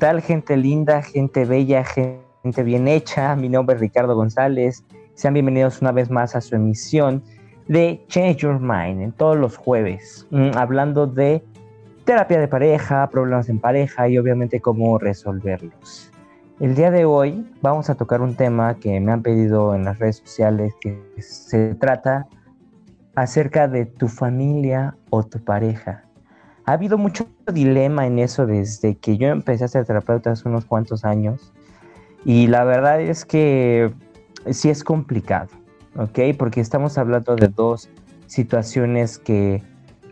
Tal? Gente linda, gente bella, gente bien hecha. Mi nombre es Ricardo González. Sean bienvenidos una vez más a su emisión de Change Your Mind en todos los jueves, mm, hablando de terapia de pareja, problemas en pareja y obviamente cómo resolverlos. El día de hoy vamos a tocar un tema que me han pedido en las redes sociales que se trata acerca de tu familia o tu pareja ha habido mucho dilema en eso desde que yo empecé a ser terapeuta hace unos cuantos años. Y la verdad es que sí es complicado, ¿ok? Porque estamos hablando de dos situaciones que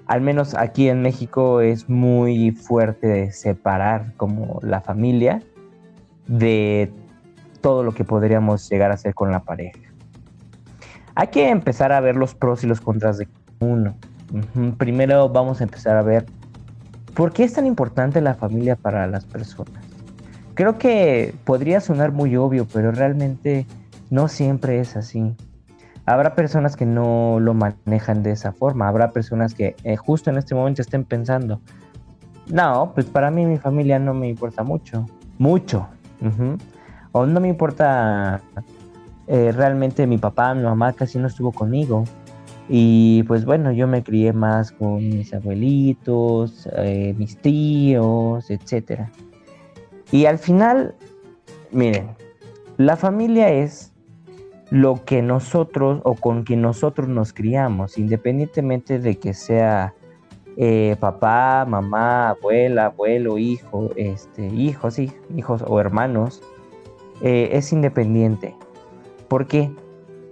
al menos aquí en México es muy fuerte separar como la familia de todo lo que podríamos llegar a hacer con la pareja. Hay que empezar a ver los pros y los contras de uno. Primero vamos a empezar a ver ¿Por qué es tan importante la familia para las personas? Creo que podría sonar muy obvio, pero realmente no siempre es así. Habrá personas que no lo manejan de esa forma, habrá personas que eh, justo en este momento estén pensando, no, pues para mí mi familia no me importa mucho, mucho. O no me importa eh, realmente mi papá, mi mamá casi no estuvo conmigo. Y pues bueno, yo me crié más con mis abuelitos, eh, mis tíos, etc. Y al final, miren, la familia es lo que nosotros o con quien nosotros nos criamos, independientemente de que sea eh, papá, mamá, abuela, abuelo, hijo, este, hijos, sí, hijos o hermanos, eh, es independiente. ¿Por qué?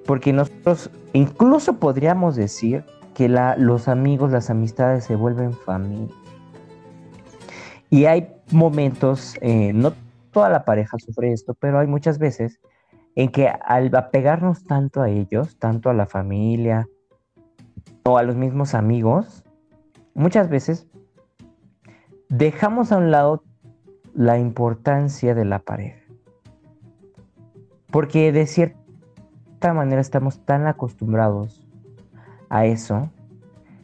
Porque nosotros incluso podríamos decir que los amigos, las amistades se vuelven familia. Y hay momentos, eh, no toda la pareja sufre esto, pero hay muchas veces en que al apegarnos tanto a ellos, tanto a la familia o a los mismos amigos, muchas veces dejamos a un lado la importancia de la pareja. Porque de cierta manera estamos tan acostumbrados a eso,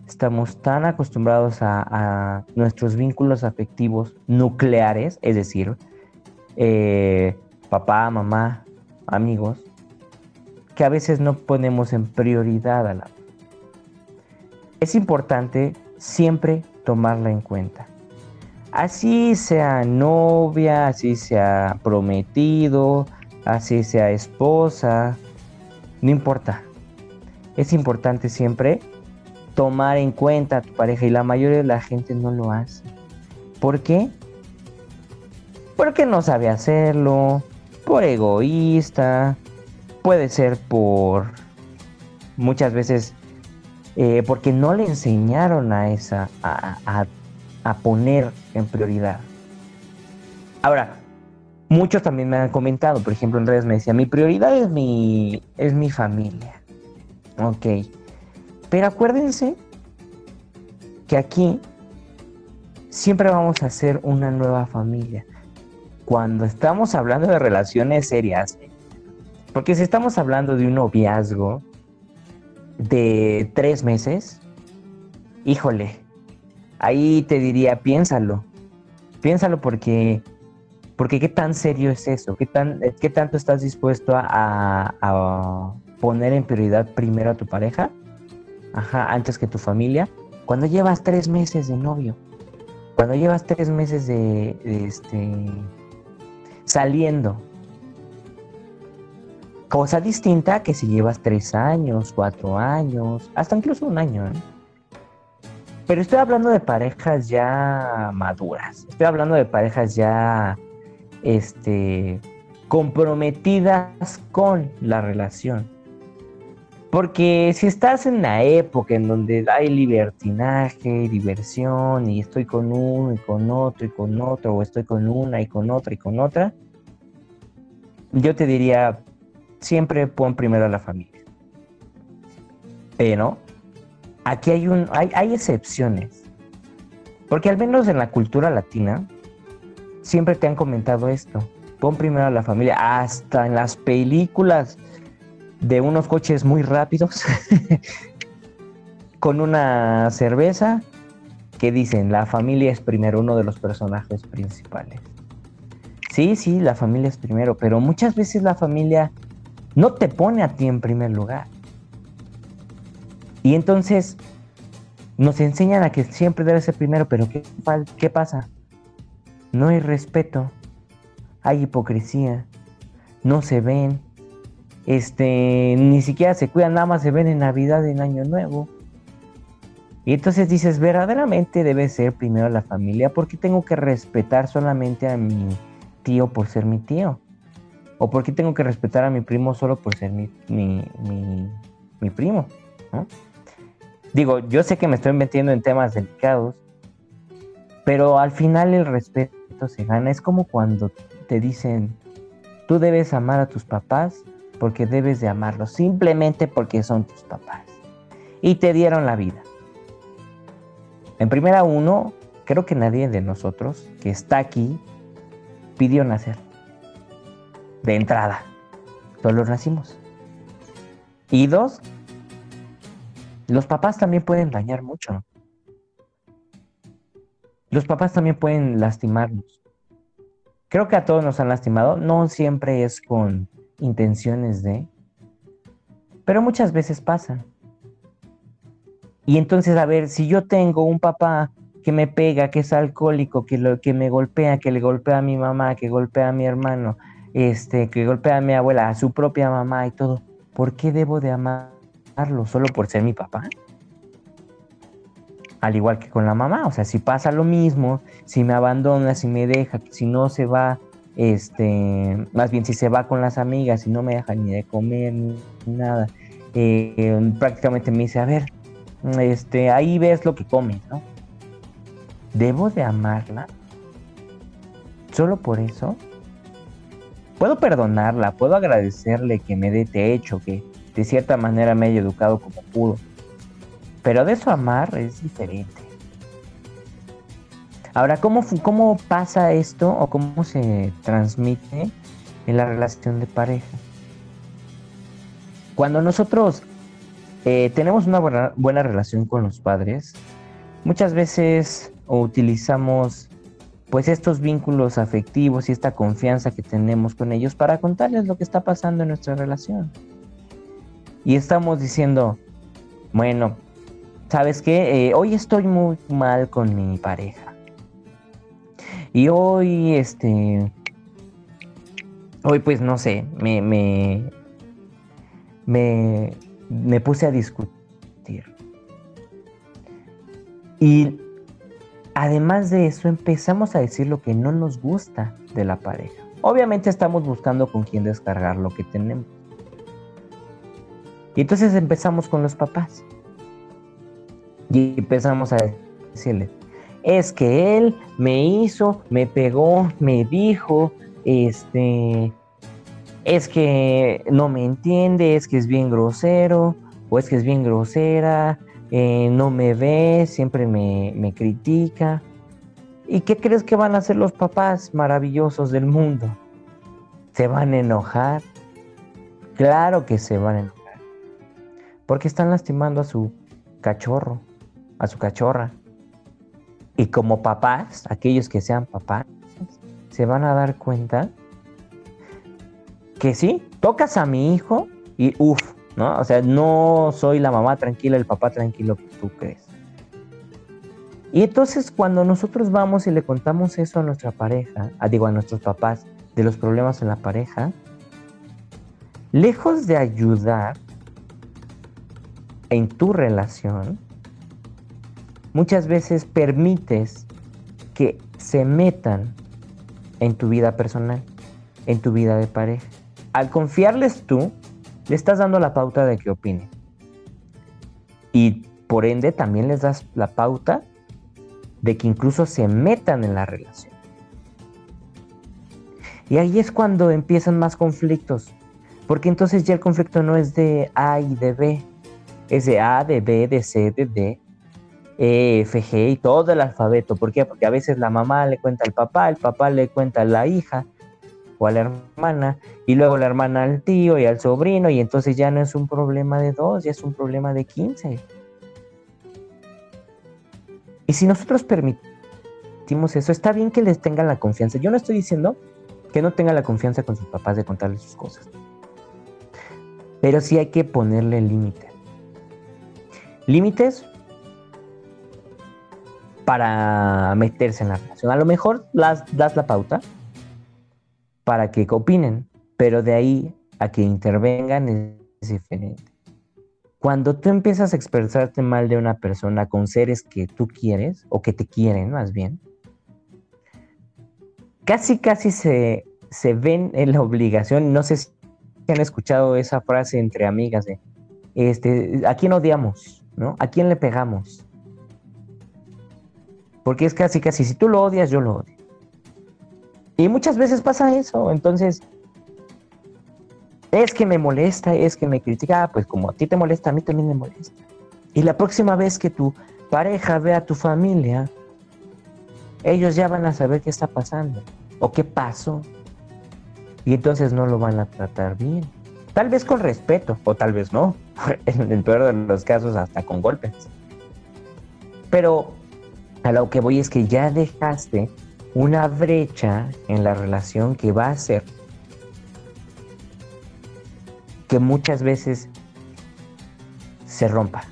estamos tan acostumbrados a, nuestros vínculos afectivos nucleares, es decir, eh, papá, mamá, amigos, que a veces no ponemos en prioridad a la... Es importante siempre tomarla en cuenta. Así sea novia, así sea prometido, así sea esposa, no importa. Es importante siempre tomar en cuenta a tu pareja y la mayoría de la gente no lo hace. ¿Por qué? Porque no sabe hacerlo, por egoísta, puede ser por muchas veces eh, porque no le enseñaron a esa a, a poner en prioridad. Ahora, Muchos también me han comentado, por ejemplo, en redes me decían, mi prioridad es mi, es mi familia. Ok. Pero acuérdense que aquí siempre vamos a ser una nueva familia. Cuando estamos hablando de relaciones serias, porque si estamos hablando de un noviazgo de tres meses, híjole, ahí te diría, piénsalo, piénsalo porque, porque qué tan serio es eso, qué, tan, qué tanto estás dispuesto a, poner en prioridad primero a tu pareja, ajá, antes que tu familia, cuando llevas tres meses de novio, cuando llevas tres meses de, este, saliendo, cosa distinta que si llevas tres años, cuatro años, hasta incluso un año. ¿eh? Pero estoy hablando de parejas ya maduras, estoy hablando de parejas ya este, comprometidas con la relación. Porque si estás en la época en donde hay libertinaje, diversión, y estoy con uno y con otro y con otro, o estoy con una y con otra y con otra, yo te diría, siempre pon primero a la familia. Pero aquí hay, un, hay, hay excepciones. Porque al menos en la cultura latina, siempre te han comentado esto. Pon primero a la familia. Hasta en las películas de unos coches muy rápidos con una cerveza que dicen la familia es primero uno de los personajes principales. Sí, sí, la familia es primero, pero muchas veces la familia no te pone a ti en primer lugar. Y entonces nos enseñan a que siempre debe ser primero, pero ¿qué, qué pasa? No hay respeto, hay hipocresía, no se ven, este, ni siquiera se cuidan, nada más se ven en Navidad en Año Nuevo. Y entonces dices, verdaderamente debe ser primero la familia, porque tengo que respetar solamente a mi tío por ser mi tío. O porque tengo que respetar a mi primo solo por ser mi, mi, primo. Digo, yo sé que me estoy metiendo en temas delicados, pero al final el respeto se gana. Es como cuando te dicen, tú debes amar a tus papás porque debes de amarlos, simplemente porque son tus papás. Y te dieron la vida. En primera uno, creo que nadie de nosotros que está aquí pidió nacer. De entrada. Solo nacimos. Y dos, los papás también pueden dañar mucho. Los papás también pueden lastimarnos. Creo que a todos nos han lastimado. No siempre es con intenciones de, pero muchas veces pasa. Y entonces, a ver, si yo tengo un papá que me pega, que es alcohólico, que, lo, que me golpea, que le golpea a mi mamá, que golpea a mi hermano, este, que golpea a mi abuela, a su propia mamá y todo, ¿por qué debo de amarlo solo por ser mi papá? Al igual que con la mamá, o sea, si pasa lo mismo, si me abandona, si me deja, si no se va este, más bien si se va con las amigas y no me deja ni de comer ni nada, eh, prácticamente me dice, a ver, este, ahí ves lo que comes, ¿no? ¿Debo de amarla? ¿Solo por eso? Puedo perdonarla, puedo agradecerle que me dé techo, que de cierta manera me haya educado como pudo. Pero de eso amar es diferente. Ahora, ¿cómo, ¿cómo pasa esto o cómo se transmite en la relación de pareja? Cuando nosotros eh, tenemos una buena, buena, relación con los padres, muchas veces utilizamos pues estos vínculos afectivos y esta confianza que tenemos con ellos para contarles lo que está pasando en nuestra relación. Y estamos diciendo, bueno, ¿sabes qué? Eh, hoy estoy muy mal con mi pareja y hoy, este, hoy pues no sé, me, me, me, puse a discutir. Y además de eso empezamos a decir lo que no nos gusta de la pareja. Obviamente estamos buscando con quién descargar lo que tenemos. Y entonces empezamos con los papás. Y empezamos a decirle, es que él me hizo, me pegó, me dijo, este, es que no me entiende, es que es bien grosero, o es que es bien grosera, eh, no me ve, siempre me, me critica. ¿Y qué crees que van a hacer los papás maravillosos del mundo? ¿Se van a enojar? Claro que se van a enojar. Porque están lastimando a su cachorro, a su cachorra. Y como papás, aquellos que sean papás, se van a dar cuenta que sí, tocas a mi hijo y uff, ¿no? O sea, no soy la mamá tranquila, el papá tranquilo que tú crees. Y entonces cuando nosotros vamos y le contamos eso a nuestra pareja, digo a nuestros papás, de los problemas en la pareja, lejos de ayudar en tu relación, muchas veces permites que se metan en tu vida personal, en tu vida de pareja. Al confiarles tú, le estás dando la pauta de que opinen. Y por ende también les das la pauta de que incluso se metan en la relación. Y ahí es cuando empiezan más conflictos, porque entonces ya el conflicto no es de A y de B, es de A, de B, de C, de D, E, y todo el alfabeto. ¿Por qué? Porque a veces la mamá le cuenta al papá, el papá le cuenta a la hija o a la hermana, y luego la hermana al tío y al sobrino, y entonces ya no es un problema de dos, ya es un problema de quince. Y si nosotros permitimos eso, está bien que les tengan la confianza. Yo no estoy diciendo que no tengan la confianza con sus papás de contarles sus cosas. Pero sí hay que ponerle límites. Límites para meterse en la relación. A lo mejor las, das la pauta para que opinen, pero de ahí a que intervengan es diferente. Cuando tú empiezas a expresarte mal de una persona con seres que tú quieres, o que te quieren más bien, casi casi se, ven en la obligación, no sé si han escuchado esa frase entre amigas de, este, ¿a quién odiamos? ¿no? ¿A quién le pegamos? Porque es casi casi, si tú lo odias, yo lo odio. Y muchas veces pasa eso, entonces es que me molesta, es que me critica, pues como a ti te molesta, a mí también me molesta. Y la próxima vez que tu pareja vea a tu familia, ellos ya van a saber qué está pasando o qué pasó. Y entonces no lo van a tratar bien. Tal vez con respeto, o tal vez no. En el peor de los casos, hasta con golpes. Pero a lo que voy es que ya dejaste una brecha en la relación que va a ser que muchas veces se rompa.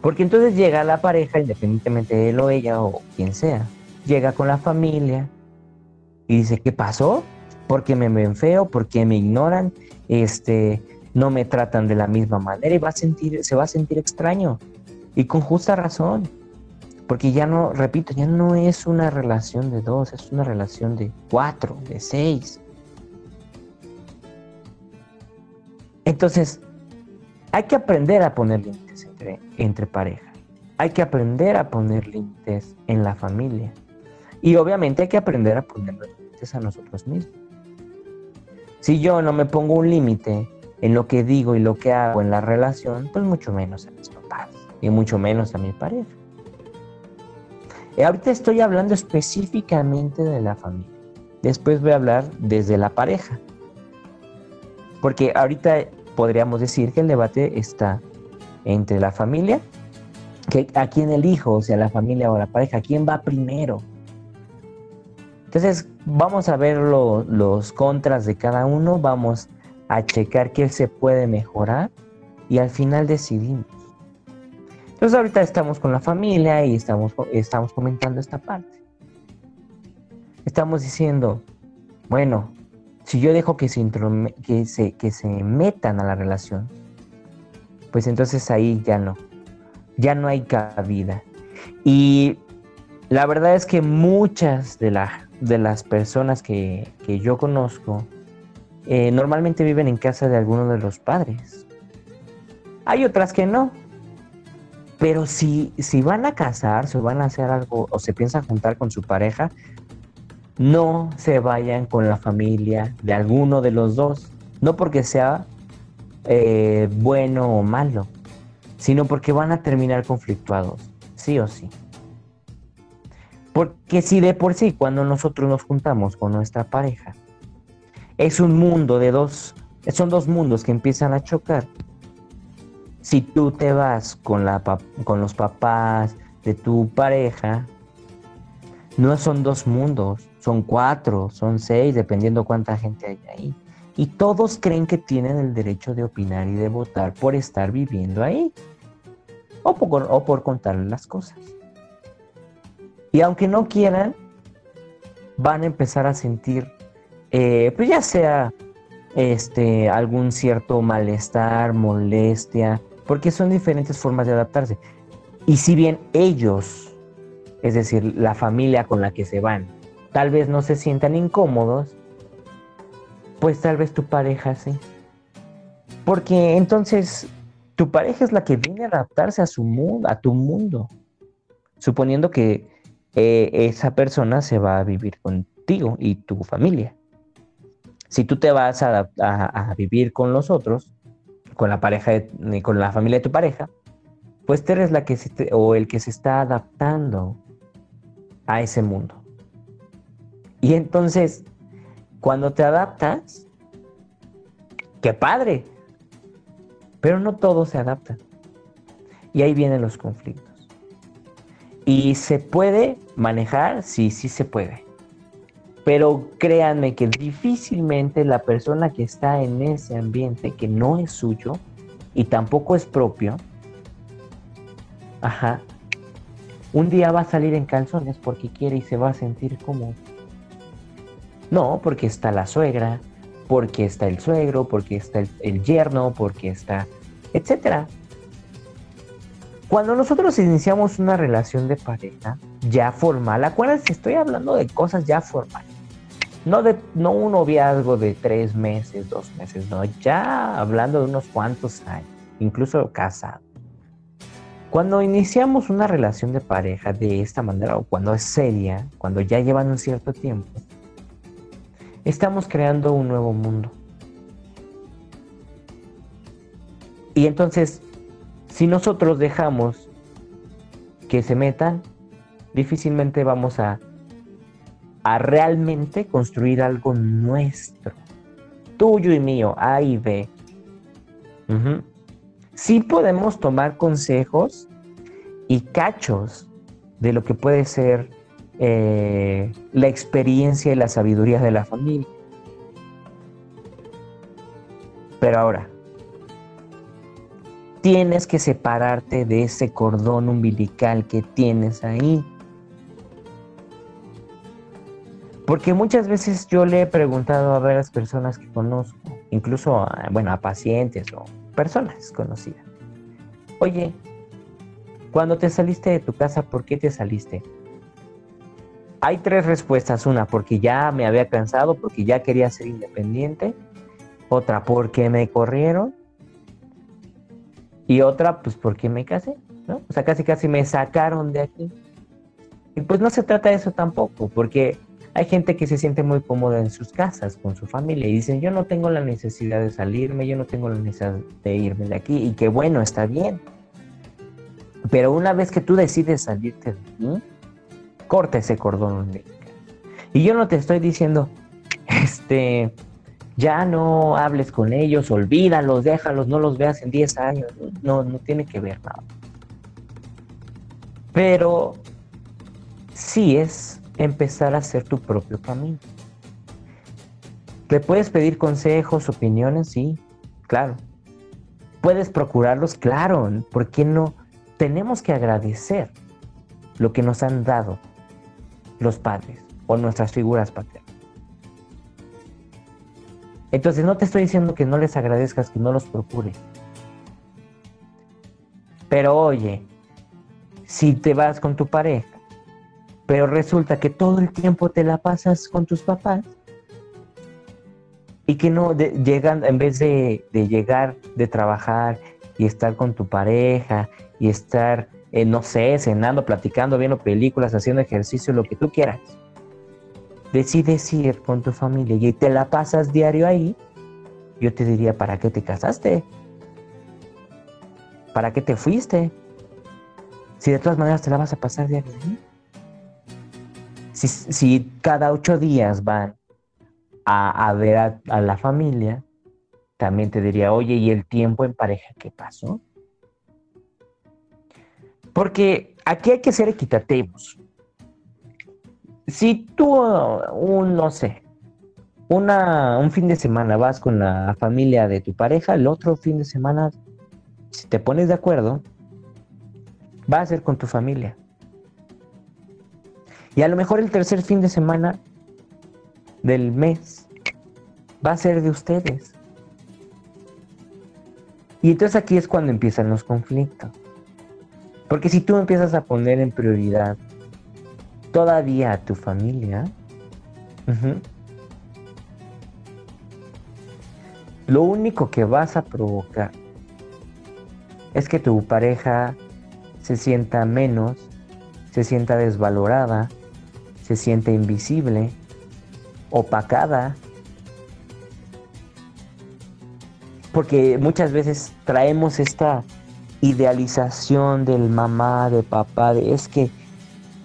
Porque entonces llega la pareja, independientemente de él o ella o quien sea, llega con la familia y dice, ¿qué pasó? Porque me ven feo, porque me ignoran, este, no me tratan de la misma manera y va a sentir, se va a sentir extraño. Y con justa razón. Porque ya no, repito, ya no es una relación de dos, es una relación de cuatro, de seis. Entonces, hay que aprender a poner límites entre, pareja. Hay que aprender a poner límites en la familia. Y obviamente hay que aprender a poner límites a nosotros mismos. Si yo no me pongo un límite en lo que digo y lo que hago en la relación, pues mucho menos mis papás y mucho menos a mi pareja. Y ahorita estoy hablando específicamente de la familia. Después voy a hablar desde la pareja. Porque ahorita podríamos decir que el debate está entre la familia, que a quién elijo, o sea, la familia o la pareja, quién va primero. Entonces, vamos a ver los contras de cada uno, vamos a checar qué se puede mejorar y al final decidimos. Entonces, ahorita estamos con la familia y estamos, estamos comentando esta parte. Estamos diciendo, bueno, si yo dejo que se, que, se, que se metan a la relación, pues entonces ahí ya no, ya no hay cabida. Y la verdad es que muchas de, de las personas que, yo conozco eh, normalmente viven en casa de alguno de los padres. Hay otras que no. Pero si, si van a casarse o van a hacer algo o se piensan juntar con su pareja, no se vayan con la familia de alguno de los dos. No porque sea eh, bueno o malo, sino porque van a terminar conflictuados, sí o sí. Porque si de por sí cuando nosotros nos juntamos con nuestra pareja, es un mundo de dos, son dos mundos que empiezan a chocar. Si tú te vas con, la, con los papás de tu pareja, no son dos mundos, son cuatro, son seis, dependiendo cuánta gente hay ahí. Y todos creen que tienen el derecho de opinar y de votar por estar viviendo ahí. O por, o por contarles las cosas. Y aunque no quieran, van a empezar a sentir, eh, pues ya sea este, algún cierto malestar, molestia, porque son diferentes formas de adaptarse. Y si bien ellos, es decir, la familia con la que se van, tal vez no se sientan incómodos, pues tal vez tu pareja sí. Porque entonces tu pareja es la que viene a adaptarse a su mundo, a tu mundo. Suponiendo que eh, esa persona se va a vivir contigo y tu familia. Si tú te vas a, vivir con los otros, con la pareja, con la familia de tu pareja, pues tú eres la que se o el que se está adaptando a ese mundo. Y entonces, cuando te adaptas, qué padre, pero no todo se adapta. Y ahí vienen los conflictos. ¿Y se puede manejar? Sí, sí se puede. Pero créanme que difícilmente la persona que está en ese ambiente, que no es suyo y tampoco es propio, ajá, un día va a salir en calzones porque quiere y se va a sentir como... No, porque está la suegra, porque está el suegro, porque está el, el yerno, porque está, etcétera. Cuando nosotros iniciamos una relación de pareja ya formal, acuérdense, estoy hablando de cosas ya formales. No, de, no un noviazgo de tres meses, dos meses, no, ya hablando de unos cuantos años, incluso casado. Cuando iniciamos una relación de pareja de esta manera, o cuando es seria, cuando ya llevan un cierto tiempo, estamos creando un nuevo mundo. Y entonces si nosotros dejamos que se metan, difícilmente vamos a, a realmente construir algo nuestro, tuyo y mío, A y B. Sí podemos tomar consejos y cachos de lo que puede ser eh, la experiencia y la sabiduría de la familia. Pero ahora, Tienes que separarte de ese cordón umbilical que tienes ahí. Porque muchas veces yo le he preguntado a varias personas que conozco, incluso a, bueno, a pacientes o personas conocidas. Oye, cuando te saliste de tu casa, ¿por qué te saliste? Hay tres respuestas. Una, porque ya me había cansado, porque ya quería ser independiente. Otra, porque me corrieron. Y otra, pues porque me casé, ¿no? O sea, casi casi me sacaron de aquí. Y pues no se trata de eso tampoco, porque hay gente que se siente muy cómoda en sus casas, con su familia, y dicen, yo no tengo la necesidad de salirme, yo no tengo la necesidad de irme de aquí, y que bueno, está bien. Pero una vez que tú decides salirte de aquí, corta ese cordón Y yo no te estoy diciendo, este, ya no hables con ellos, olvídalos, déjalos, no los veas en 10 años, no, no tiene que ver nada. Pero sí es empezar a hacer tu propio camino. ¿Le puedes pedir consejos, opiniones? Sí, claro. ¿Puedes procurarlos? Claro. ¿Por qué no? Tenemos que agradecer lo que nos han dado los padres o nuestras figuras paternas. Entonces no te estoy diciendo que no les agradezcas, que no los procure. Pero oye, si te vas con tu pareja, pero resulta que todo el tiempo te la pasas con tus papás y que no llegan, en vez de, llegar de trabajar y estar con tu pareja y estar, eh, no sé, cenando, platicando, viendo películas, haciendo ejercicio, lo que tú quieras decides ir con tu familia y te la pasas diario ahí, yo te diría, ¿para qué te casaste? ¿Para qué te fuiste? Si de todas maneras te la vas a pasar diario ahí. Si, cada ocho días van a, ver a, la familia, también te diría, oye, ¿y el tiempo en pareja qué pasó? Porque aquí hay que ser equitativos. Si tú, un, no sé, una, un fin de semana vas con la familia de tu pareja, el otro fin de semana, si te pones de acuerdo, va a ser con tu familia. Y a lo mejor el tercer fin de semana del mes va a ser de ustedes. Y entonces aquí es cuando empiezan los conflictos. Porque si tú empiezas a poner en prioridad todavía a tu familia, lo único que vas a provocar es que tu pareja se sienta menos, se sienta desvalorada, se siente invisible, opacada, porque muchas veces traemos esta idealización del mamá, de papá, de es que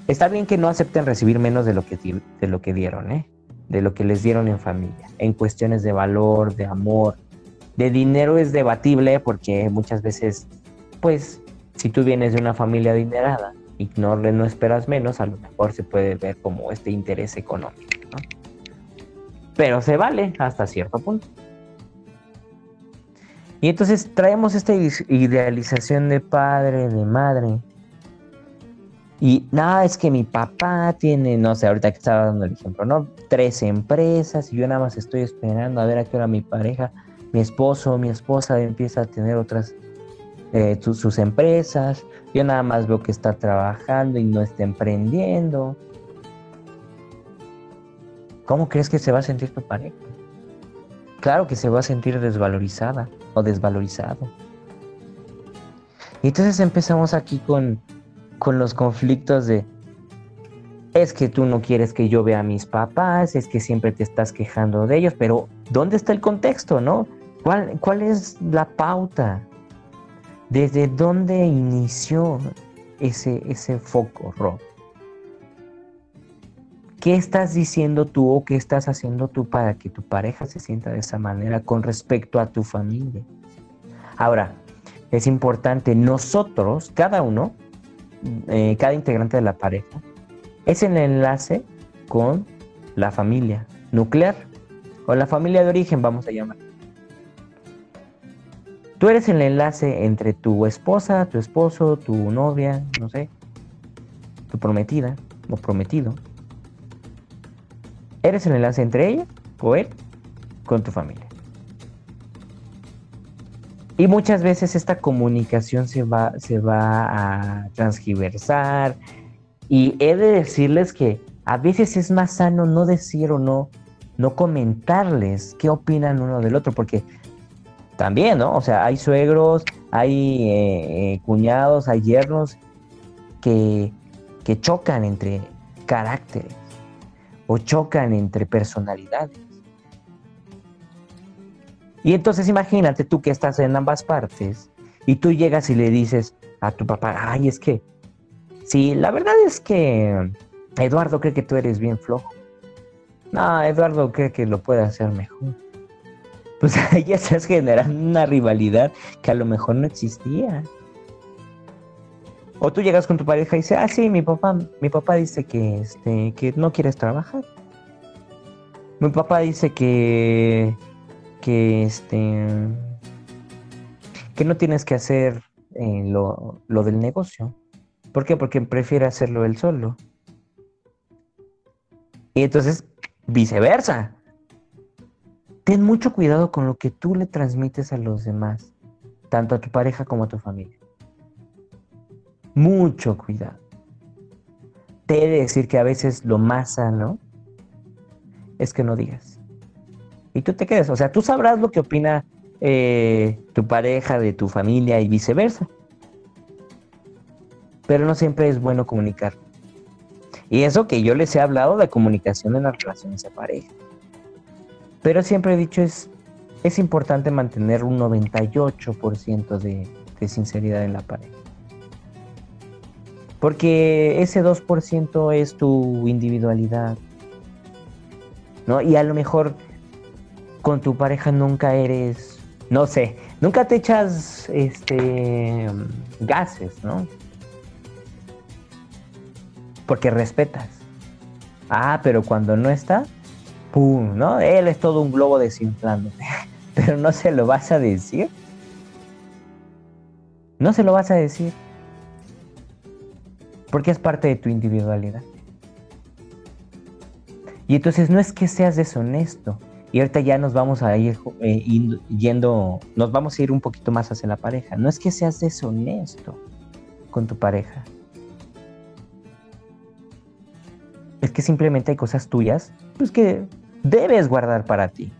está bien que no acepten recibir menos de lo que, de lo que dieron, ¿eh? de lo que les dieron en familia, en cuestiones de valor, de amor, de dinero es debatible porque muchas veces, pues, si tú vienes de una familia adinerada, y no, no esperas menos, a lo mejor se puede ver como este interés económico. Pero se vale hasta cierto punto. Y entonces traemos esta idealización de padre, de madre. Y nada, es que mi papá tiene, no sé, ahorita que estaba dando el ejemplo, ¿no? Tres empresas y yo nada más estoy esperando a ver a qué hora mi pareja, mi esposo, mi esposa empieza a tener otras eh, sus, empresas, yo nada más veo que está trabajando y no está emprendiendo. ¿Cómo crees que se va a sentir tu pareja? Claro que se va a sentir desvalorizada o desvalorizado. Y entonces empezamos aquí con, con los conflictos de, es que tú no quieres que yo vea a mis papás, es que siempre te estás quejando de ellos, pero ¿dónde está el contexto, no? ¿Cuál, cuál es la pauta? ¿Desde dónde inició ese, ese foco rojo? ¿Qué estás diciendo tú o qué estás haciendo tú para que tu pareja se sienta de esa manera con respecto a tu familia? Ahora, es importante, nosotros, cada uno, eh, cada integrante de la pareja, es el enlace con la familia nuclear o la familia de origen, vamos a llamar. Tú eres el enlace entre tu esposa, tu esposo, tu novia, no sé, tu prometida o prometido. Eres el enlace entre ella o él con tu familia. Y muchas veces esta comunicación se va, se va a transgiversar. Y he de decirles que a veces es más sano no decir o no, no comentarles qué opinan uno del otro, porque también, ¿no? O sea, hay suegros, hay eh, eh, cuñados, hay yernos que, que chocan entre caracteres o chocan entre personalidades. Y entonces imagínate tú que estás en ambas partes y tú llegas y le dices a tu papá, ay, es que, sí, la verdad es que Eduardo cree que tú eres bien flojo. No, Eduardo cree que lo puede hacer mejor pues ahí ya estás generando una rivalidad que a lo mejor no existía. O tú llegas con tu pareja y dices, ah, sí, mi papá, mi papá dice que, este, que no quieres trabajar. Mi papá dice que, que, este, que no tienes que hacer eh, lo, lo del negocio. ¿Por qué? Porque prefiere hacerlo él solo. Y entonces, viceversa ten mucho cuidado con lo que tú le transmites a los demás, tanto a tu pareja como a tu familia. Mucho cuidado. Te he de decir que a veces lo más sano es que no digas. Y tú te quedes. O sea, tú sabrás lo que opina eh, tu pareja de tu familia y viceversa. Pero no siempre es bueno comunicar. Y eso que yo les he hablado de comunicación en las relaciones de pareja. Pero siempre he dicho, es, es importante mantener un 98% de, sinceridad en la pareja. Porque ese 2% es tu individualidad. ¿No? Y a lo mejor con tu pareja nunca eres, no sé, nunca te echas este gases, ¿no? Porque respetas. Ah, pero cuando no está, ¿No? Él es todo un globo desinflándote. Pero no se lo vas a decir. No se lo vas a decir. Porque es parte de tu individualidad. Y entonces no es que seas deshonesto. Y ahorita ya nos vamos a ir eh, yendo, nos vamos a ir un poquito más hacia la pareja. No es que seas deshonesto con tu pareja. Es que simplemente hay cosas tuyas, pues que debes guardar para ti,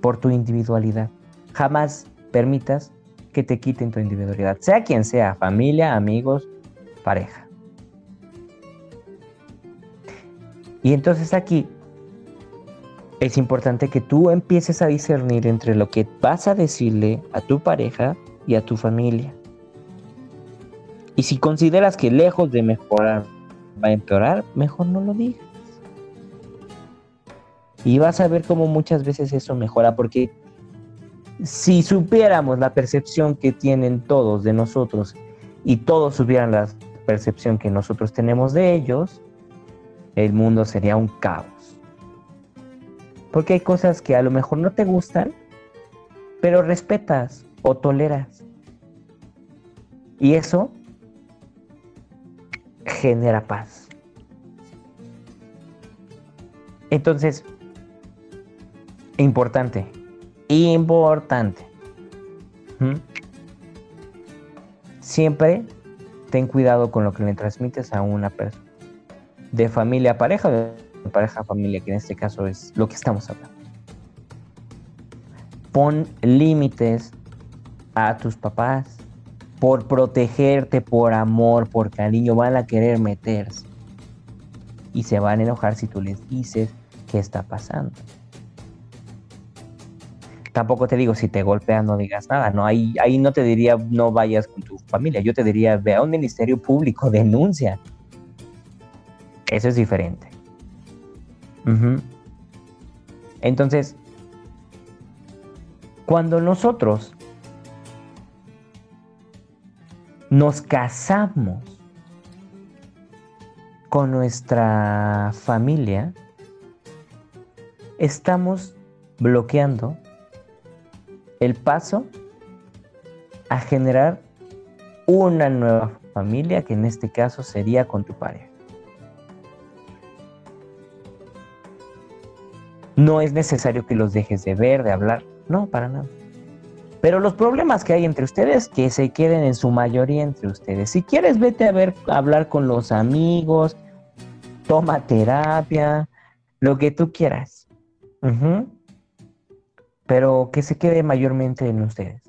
por tu individualidad. Jamás permitas que te quiten tu individualidad, sea quien sea, familia, amigos, pareja. Y entonces aquí es importante que tú empieces a discernir entre lo que vas a decirle a tu pareja y a tu familia. Y si consideras que lejos de mejorar va a empeorar, mejor no lo digas. Y vas a ver cómo muchas veces eso mejora, porque si supiéramos la percepción que tienen todos de nosotros y todos supieran la percepción que nosotros tenemos de ellos, el mundo sería un caos. Porque hay cosas que a lo mejor no te gustan, pero respetas o toleras. Y eso genera paz. Entonces, importante, importante. Siempre ten cuidado con lo que le transmites a una persona. De familia a pareja, de pareja a familia, que en este caso es lo que estamos hablando. Pon límites a tus papás por protegerte, por amor, por cariño, van a querer meterse. Y se van a enojar si tú les dices qué está pasando. Tampoco te digo, si te golpean no digas nada, no, ahí, ahí no te diría no vayas con tu familia, yo te diría ve a un ministerio público, denuncia. Eso es diferente. Entonces, cuando nosotros nos casamos con nuestra familia, estamos bloqueando el paso a generar una nueva familia, que en este caso sería con tu pareja. No es necesario que los dejes de ver, de hablar, no, para nada. Pero los problemas que hay entre ustedes, que se queden en su mayoría entre ustedes. Si quieres, vete a ver, a hablar con los amigos, toma terapia, lo que tú quieras pero que se quede mayormente en ustedes.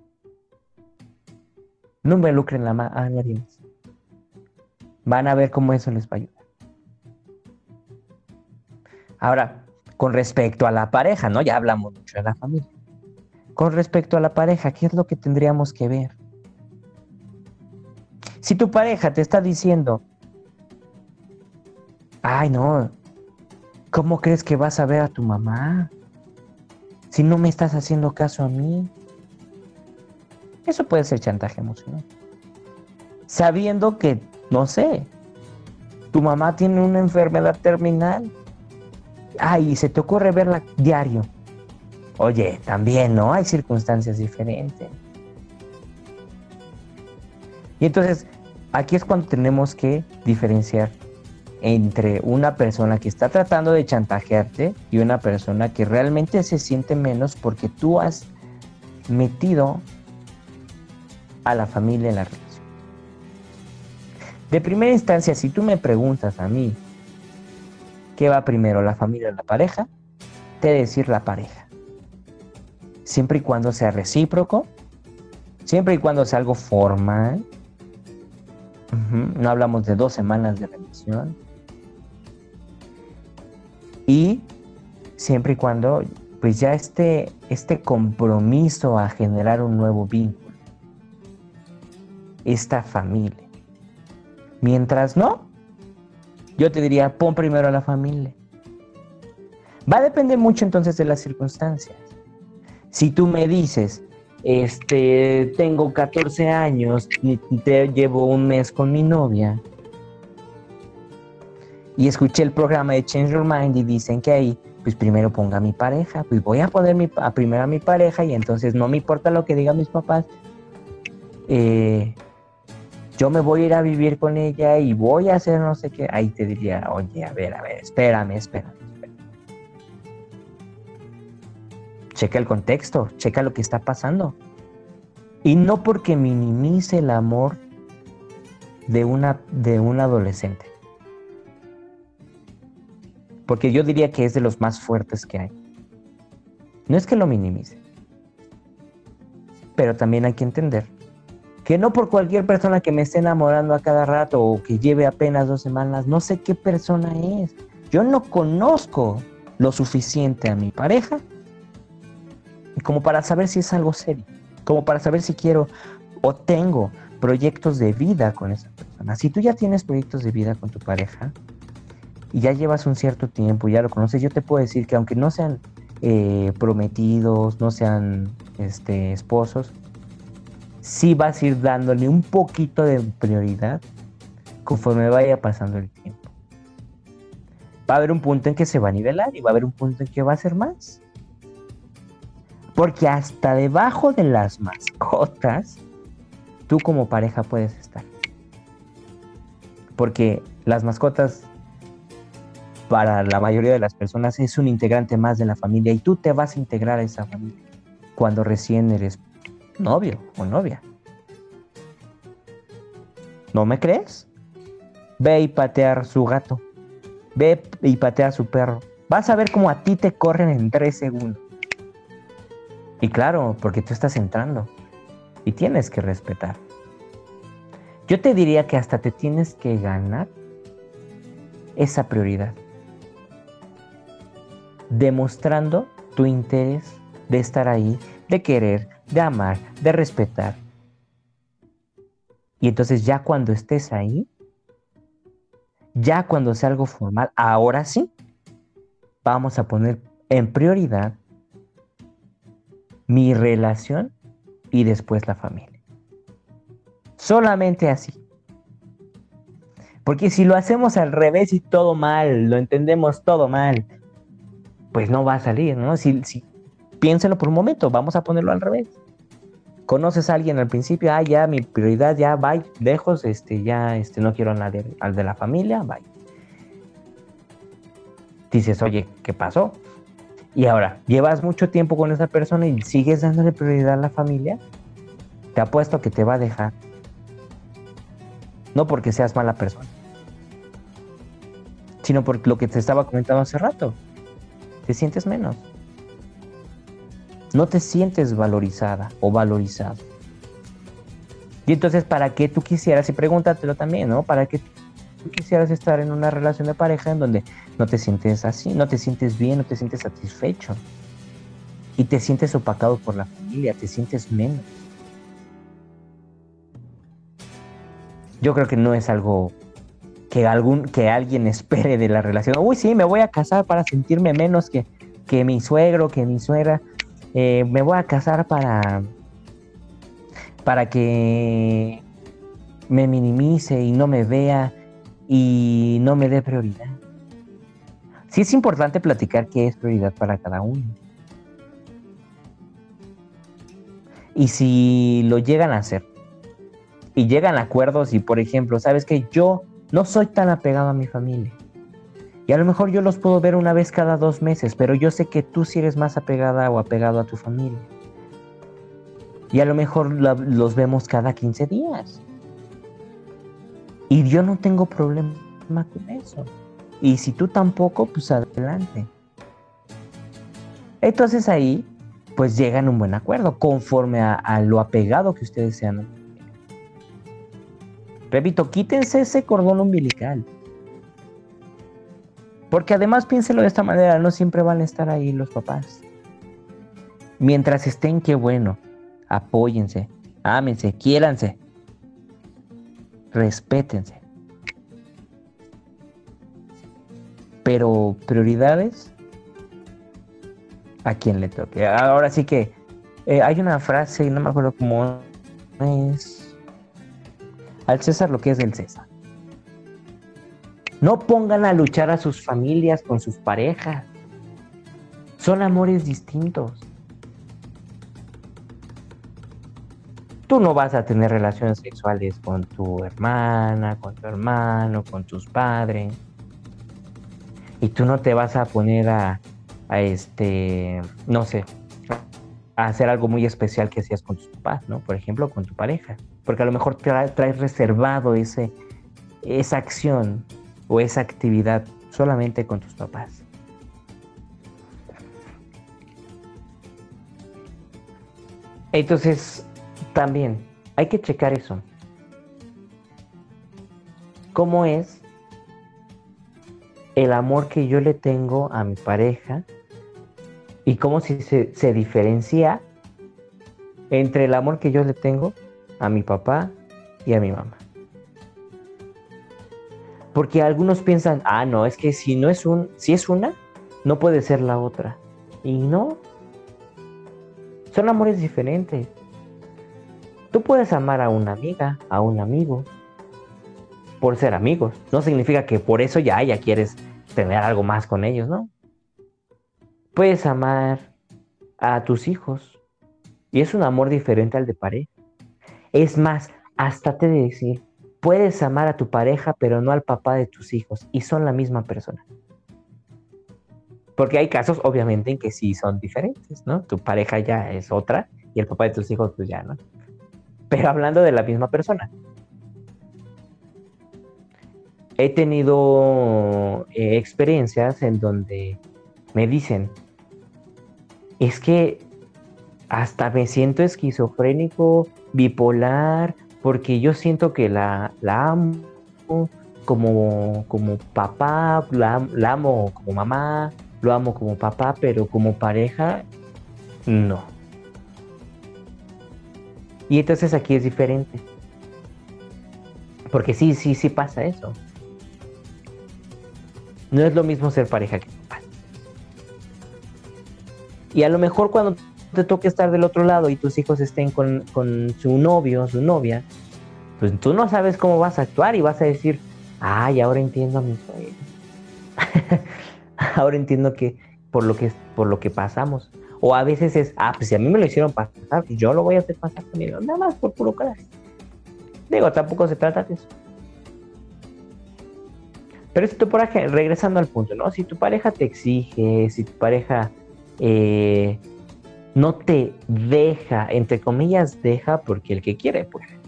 No involucren a nadie más. Van a ver cómo eso les va a ayudar. Ahora, con respecto a la pareja, ¿no? Ya hablamos mucho de la familia. Con respecto a la pareja, ¿qué es lo que tendríamos que ver? Si tu pareja te está diciendo, ay no, ¿cómo crees que vas a ver a tu mamá? Si no me estás haciendo caso a mí. Eso puede ser chantaje emocional. Sabiendo que, no sé, tu mamá tiene una enfermedad terminal. Ay, se te ocurre verla diario. Oye, también, ¿no? Hay circunstancias diferentes. Y entonces, aquí es cuando tenemos que diferenciar entre una persona que está tratando de chantajearte y una persona que realmente se siente menos porque tú has metido a la familia en la relación. De primera instancia, si tú me preguntas a mí, ¿qué va primero, la familia o la pareja? Te decir la pareja. Siempre y cuando sea recíproco, siempre y cuando sea algo formal. No hablamos de dos semanas de relación y siempre y cuando pues ya este, este compromiso a generar un nuevo vínculo, esta familia. Mientras no, yo te diría, pon primero a la familia. Va a depender mucho entonces de las circunstancias. Si tú me dices, este, tengo 14 años y te llevo un mes con mi novia, y escuché el programa de Change Your Mind y dicen que ahí, pues primero ponga a mi pareja, pues voy a poner mi, a primero a mi pareja y entonces no me importa lo que digan mis papás, eh, yo me voy a ir a vivir con ella y voy a hacer no sé qué, ahí te diría, oye, a ver, a ver, espérame, espérame. Checa el contexto, checa lo que está pasando. Y no porque minimice el amor de una, de un adolescente porque yo diría que es de los más fuertes que hay. No es que lo minimice, pero también hay que entender que no por cualquier persona que me esté enamorando a cada rato o que lleve apenas dos semanas, no sé qué persona es. Yo no conozco lo suficiente a mi pareja como para saber si es algo serio, como para saber si quiero o tengo proyectos de vida con esa persona. Si tú ya tienes proyectos de vida con tu pareja, y ya llevas un cierto tiempo, ya lo conoces, yo te puedo decir que aunque no sean eh, prometidos, no sean este, esposos, sí vas a ir dándole un poquito de prioridad conforme vaya pasando el tiempo. Va a haber un punto en que se va a nivelar y va a haber un punto en que va a ser más. Porque hasta debajo de las mascotas, tú como pareja puedes estar. Porque las mascotas para la mayoría de las personas es un integrante más de la familia y tú te vas a integrar a esa familia cuando recién eres novio o novia. ¿No me crees? Ve y patear su gato. Ve y patear su perro. Vas a ver cómo a ti te corren en tres segundos. Y claro, porque tú estás entrando y tienes que respetar. Yo te diría que hasta te tienes que ganar esa prioridad demostrando tu interés de estar ahí, de querer, de amar, de respetar. Y entonces ya cuando estés ahí, ya cuando sea algo formal, ahora sí, vamos a poner en prioridad mi relación y después la familia. Solamente así. Porque si lo hacemos al revés y todo mal, lo entendemos todo mal, pues no va a salir, ¿no? Si, si, por un momento, vamos a ponerlo al revés. Conoces a alguien al principio, ah, ya mi prioridad, ya, bye, lejos, este, ya, este, no quiero a nadie, al de la familia, bye. Dices, oye, ¿qué pasó? Y ahora, llevas mucho tiempo con esa persona y sigues dándole prioridad a la familia, te apuesto que te va a dejar. No porque seas mala persona, sino por lo que te estaba comentando hace rato te sientes menos. No te sientes valorizada o valorizado. Y entonces, ¿para qué tú quisieras, y pregúntatelo también, ¿no? ¿Para qué tú quisieras estar en una relación de pareja en donde no te sientes así, no te sientes bien, no te sientes satisfecho? Y te sientes opacado por la familia, te sientes menos. Yo creo que no es algo que, algún, que alguien espere de la relación. Uy, sí, me voy a casar para sentirme menos que, que mi suegro, que mi suegra. Eh, me voy a casar para, para que me minimice y no me vea y no me dé prioridad. Sí es importante platicar qué es prioridad para cada uno. Y si lo llegan a hacer y llegan a acuerdos y por ejemplo, sabes que yo no soy tan apegado a mi familia. Y a lo mejor yo los puedo ver una vez cada dos meses, pero yo sé que tú sí eres más apegada o apegado a tu familia. Y a lo mejor los vemos cada 15 días. Y yo no tengo problema con eso. Y si tú tampoco, pues adelante. Entonces ahí, pues llegan un buen acuerdo, conforme a, a lo apegado que ustedes sean Repito, quítense ese cordón umbilical. Porque además piénselo de esta manera, no siempre van a estar ahí los papás. Mientras estén, qué bueno. Apóyense, ámense, quiéranse, respétense. Pero prioridades a quien le toque. Ahora sí que eh, hay una frase, no me acuerdo cómo es al César lo que es del César. No pongan a luchar a sus familias con sus parejas. Son amores distintos. Tú no vas a tener relaciones sexuales con tu hermana, con tu hermano, con tus padres. Y tú no te vas a poner a, a este, no sé, a hacer algo muy especial que hacías con tus papás, ¿no? Por ejemplo, con tu pareja. Porque a lo mejor traes reservado ese, esa acción o esa actividad solamente con tus papás. Entonces, también hay que checar eso. ¿Cómo es el amor que yo le tengo a mi pareja y cómo se, se diferencia entre el amor que yo le tengo a mi papá y a mi mamá? Porque algunos piensan, ah, no, es que si no es un, si es una, no puede ser la otra. Y no. Son amores diferentes. Tú puedes amar a una amiga, a un amigo, por ser amigos. No significa que por eso ya, ya quieres tener algo más con ellos, ¿no? Puedes amar a tus hijos y es un amor diferente al de pareja. Es más, hasta te de decir, puedes amar a tu pareja pero no al papá de tus hijos y son la misma persona. Porque hay casos, obviamente, en que sí son diferentes, ¿no? Tu pareja ya es otra y el papá de tus hijos, pues ya, ¿no? pero hablando de la misma persona. He tenido eh, experiencias en donde me dicen, es que hasta me siento esquizofrénico, bipolar, porque yo siento que la, la amo como, como papá, la, la amo como mamá, lo amo como papá, pero como pareja, no. Y entonces aquí es diferente. Porque sí, sí, sí pasa eso. No es lo mismo ser pareja que papá. Y a lo mejor cuando te toque estar del otro lado y tus hijos estén con, su novio o su novia, pues tú no sabes cómo vas a actuar y vas a decir, ay, ahora entiendo a mi ahora entiendo que por lo que por lo que pasamos. O a veces es, ah, pues si a mí me lo hicieron pasar, pues yo lo voy a hacer pasar conmigo. Nada más por puro coraje. Digo, tampoco se trata de eso. Pero si tu pareja, regresando al punto, ¿no? Si tu pareja te exige, si tu pareja eh, no te deja, entre comillas, deja porque el que quiere puede.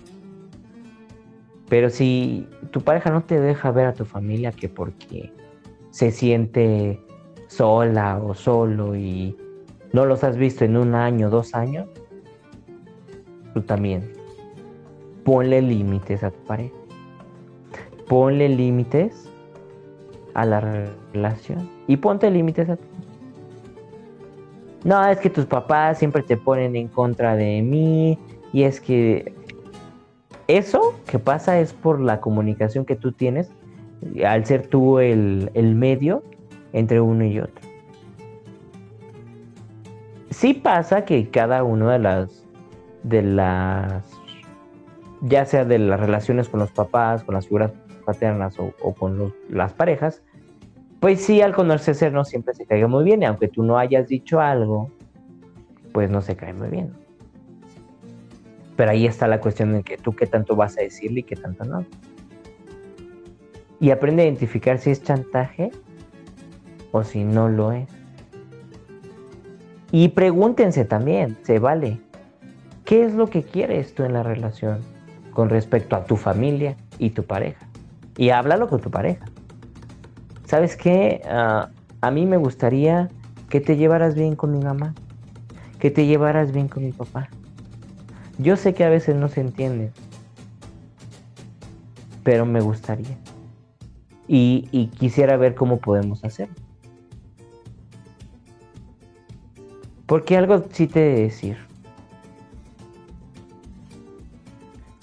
Pero si tu pareja no te deja ver a tu familia que porque se siente sola o solo y no los has visto en un año, dos años, tú también ponle límites a tu pareja. Ponle límites a la relación y ponte límites a ti. No, es que tus papás siempre te ponen en contra de mí y es que eso que pasa es por la comunicación que tú tienes al ser tú el, el medio entre uno y otro. Sí pasa que cada una de las, de las, ya sea de las relaciones con los papás, con las figuras paternas o, con las parejas, pues sí, al no siempre se cae muy bien, y aunque tú no hayas dicho algo, pues no se cae muy bien. Pero ahí está la cuestión de que tú qué tanto vas a decirle y qué tanto no. Y aprende a identificar si es chantaje o si no lo es. Y pregúntense también, se vale, ¿qué es lo que quieres tú en la relación con respecto a tu familia y tu pareja? Y háblalo con tu pareja. ¿Sabes qué? Ah, a mí me gustaría que te llevaras bien con mi mamá, que te llevaras bien con mi papá. Yo sé que a veces no se entiende, pero me gustaría. Y, y quisiera ver cómo podemos hacerlo. Porque algo sí te de decir.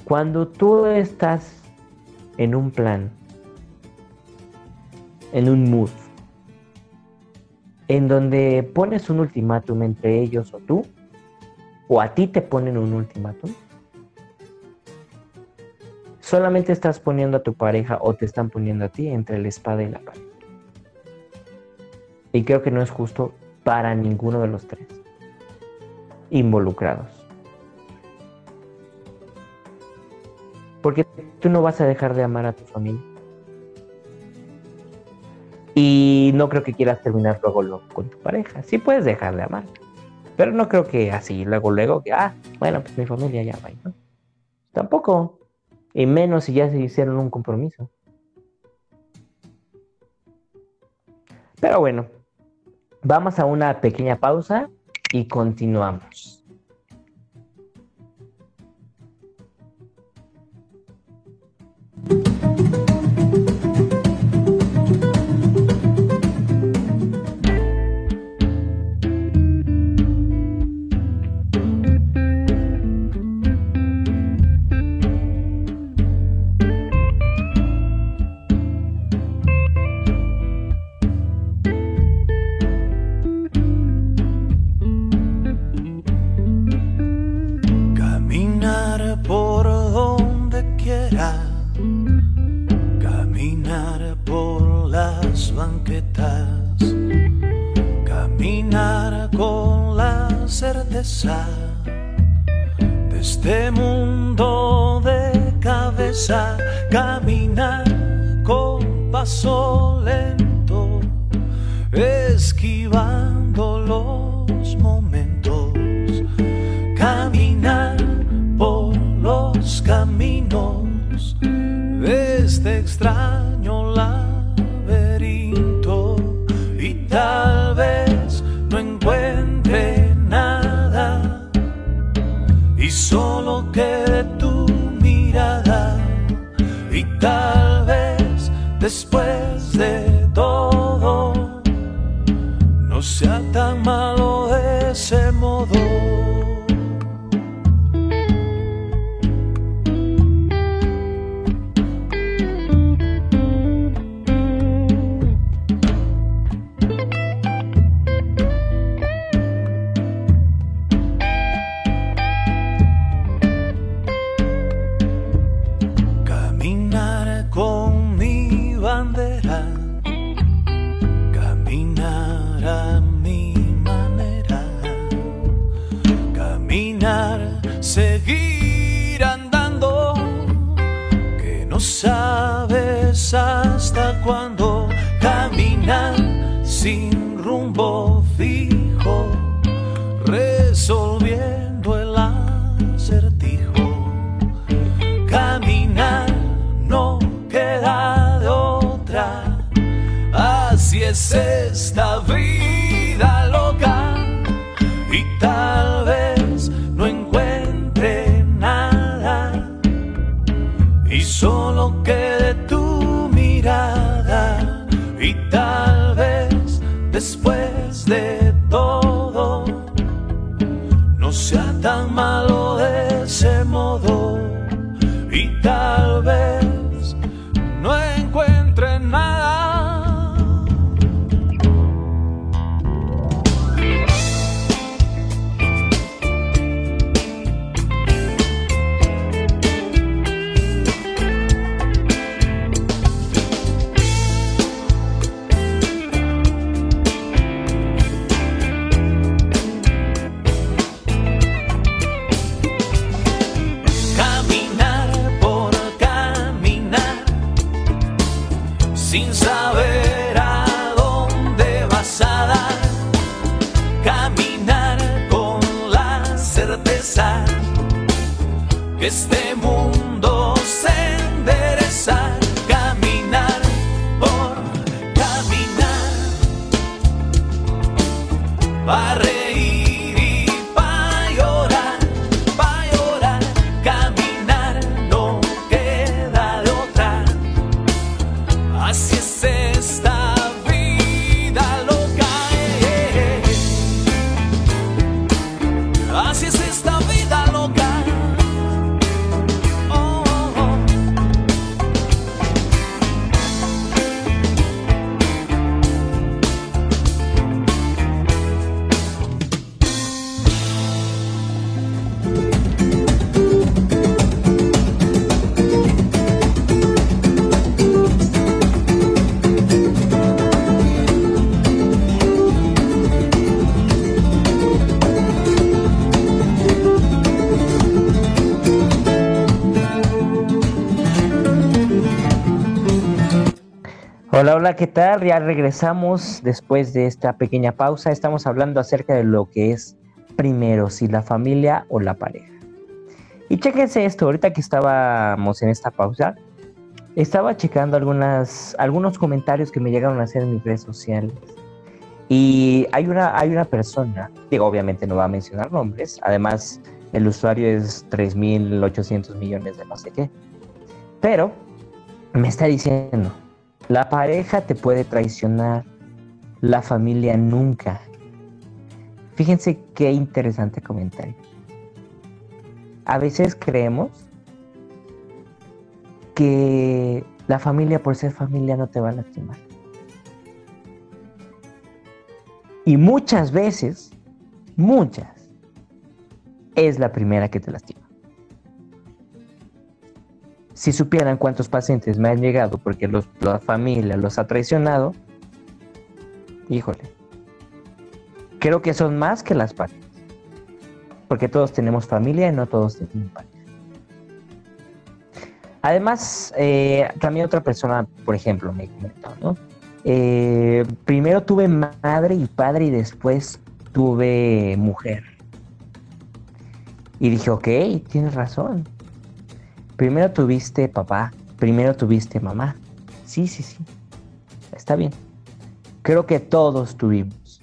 Cuando tú estás en un plan, en un mood, en donde pones un ultimátum entre ellos o tú, o a ti te ponen un ultimátum, solamente estás poniendo a tu pareja o te están poniendo a ti entre la espada y la pared. Y creo que no es justo para ninguno de los tres involucrados. Porque tú no vas a dejar de amar a tu familia. Y no creo que quieras terminar luego con tu pareja. Sí puedes dejar de amar. Pero no creo que así, luego, luego, que, ah, bueno, pues mi familia ya va, ¿no? Tampoco. Y menos si ya se hicieron un compromiso. Pero bueno, vamos a una pequeña pausa y continuamos. Después de todo no sea tan malo de ese modo. este mundo se endereza. ¿Qué tal? Ya regresamos después de esta pequeña pausa. Estamos hablando acerca de lo que es primero, si la familia o la pareja. Y chéquense esto, ahorita que estábamos en esta pausa, estaba checando algunas, algunos comentarios que me llegaron a hacer en mis redes sociales. Y hay una, hay una persona, digo, obviamente no va a mencionar nombres, además el usuario es 3.800 millones de no sé qué. Pero me está diciendo, la pareja te puede traicionar, la familia nunca. Fíjense qué interesante comentario. A veces creemos que la familia por ser familia no te va a lastimar. Y muchas veces, muchas, es la primera que te lastima. Si supieran cuántos pacientes me han llegado porque la familia los ha traicionado, híjole, creo que son más que las parejas. Porque todos tenemos familia y no todos tenemos pareja. Además, eh, también otra persona, por ejemplo, me comentó, ¿no? Eh, primero tuve madre y padre y después tuve mujer. Y dije, ok, tienes razón. Primero tuviste papá, primero tuviste mamá. Sí, sí, sí. Está bien. Creo que todos tuvimos.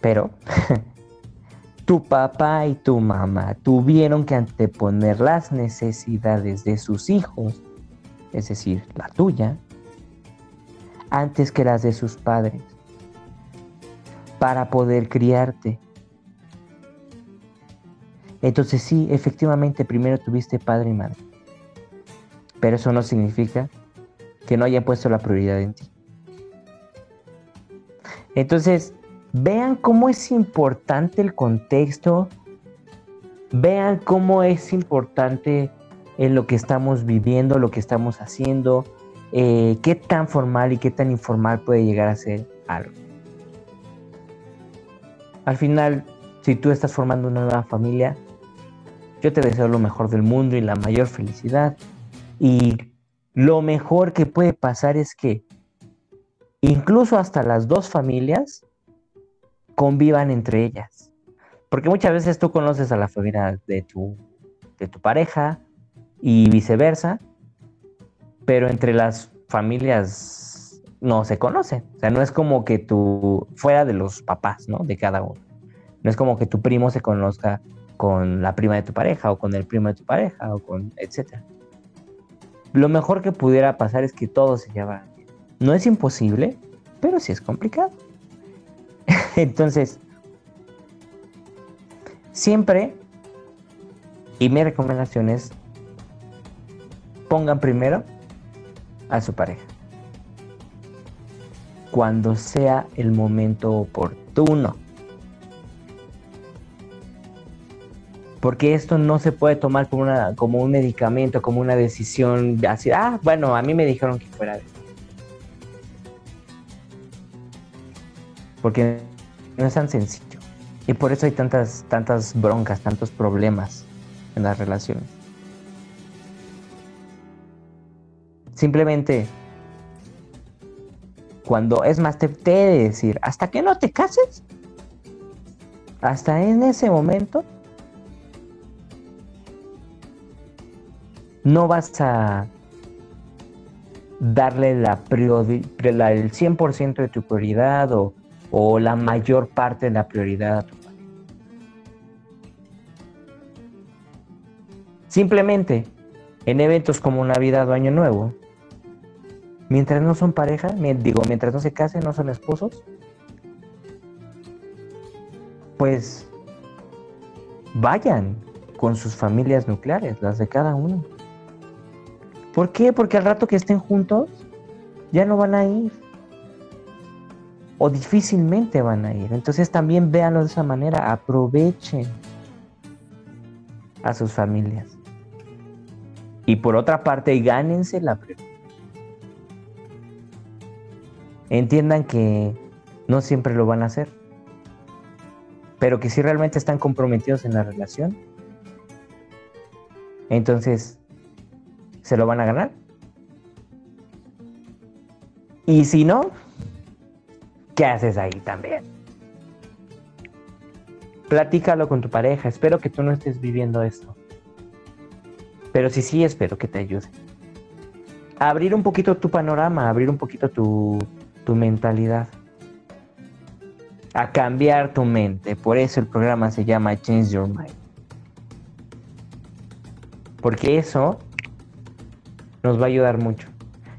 Pero tu papá y tu mamá tuvieron que anteponer las necesidades de sus hijos, es decir, la tuya, antes que las de sus padres, para poder criarte. Entonces sí, efectivamente primero tuviste padre y madre, pero eso no significa que no hayan puesto la prioridad en ti. Entonces, vean cómo es importante el contexto, vean cómo es importante en lo que estamos viviendo, lo que estamos haciendo, eh, qué tan formal y qué tan informal puede llegar a ser algo. Al final, si tú estás formando una nueva familia, yo te deseo lo mejor del mundo y la mayor felicidad. Y lo mejor que puede pasar es que incluso hasta las dos familias convivan entre ellas. Porque muchas veces tú conoces a la familia de tu, de tu pareja y viceversa, pero entre las familias no se conocen. O sea, no es como que tú, fuera de los papás, ¿no? De cada uno. No es como que tu primo se conozca con la prima de tu pareja o con el primo de tu pareja o con, etcétera. Lo mejor que pudiera pasar es que todos se llevaran No es imposible, pero sí es complicado. Entonces, siempre, y mi recomendación es, pongan primero a su pareja. Cuando sea el momento oportuno. Porque esto no se puede tomar como, una, como un medicamento, como una decisión así. Ah, bueno, a mí me dijeron que fuera de. Porque no es tan sencillo. Y por eso hay tantas, tantas broncas, tantos problemas en las relaciones. Simplemente, cuando es más, te, te de decir, hasta que no te cases, hasta en ese momento, no vas a darle la, la el 100% de tu prioridad o, la mayor parte de la prioridad a tu pareja. Simplemente, en eventos como Navidad o Año Nuevo, mientras no son pareja, digo, mientras no se casen, no son esposos, pues vayan con sus familias nucleares, las de cada uno. ¿Por qué? Porque al rato que estén juntos, ya no van a ir. O difícilmente van a ir. Entonces también véanlo de esa manera, aprovechen a sus familias. Y por otra parte, gánense la entiendan que no siempre lo van a hacer, pero que si realmente están comprometidos en la relación, entonces se lo van a ganar. Y si no, ¿qué haces ahí también? Platícalo con tu pareja. Espero que tú no estés viviendo esto. Pero si sí, espero que te ayude. Abrir un poquito tu panorama, abrir un poquito tu, tu mentalidad. A cambiar tu mente. Por eso el programa se llama Change Your Mind. Porque eso nos va a ayudar mucho.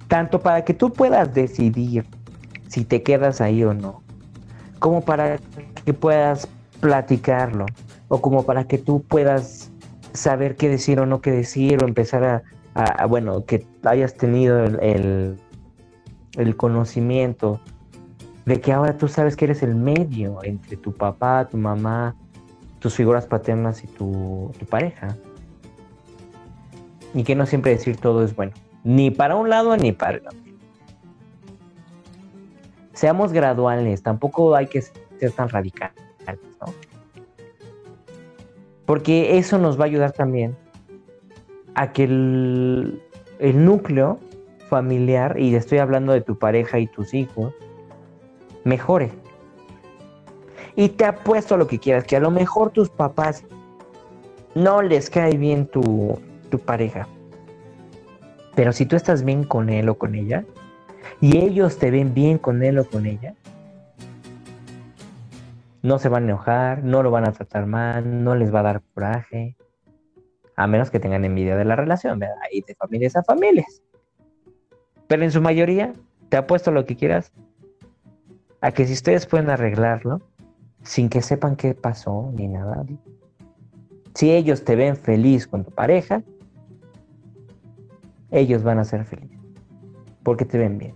Tanto para que tú puedas decidir si te quedas ahí o no, como para que puedas platicarlo, o como para que tú puedas saber qué decir o no qué decir, o empezar a, bueno, que hayas tenido el, el, conocimiento de que ahora tú sabes que eres el medio entre tu papá, tu mamá, tus figuras paternas y tu, tu pareja y que no siempre decir todo es bueno, ni para un lado ni para el otro. Seamos graduales, tampoco hay que ser tan radicales, ¿no? Porque eso nos va a ayudar también a que el, el núcleo familiar, y estoy hablando de tu pareja y tus hijos, mejore. Y te apuesto a lo que quieras, que a lo mejor tus papás no les cae bien tu, tu pareja. Pero si tú estás bien con él o con ella, y ellos te ven bien con él o con ella, no se van a enojar, no lo van a tratar mal, no les va a dar coraje, a menos que tengan envidia de la relación, ¿verdad? Y de familias a familias. Pero en su mayoría, te apuesto lo que quieras, a que si ustedes pueden arreglarlo, sin que sepan qué pasó ni nada, si ellos te ven feliz con tu pareja, ellos van a ser felices, porque te ven bien.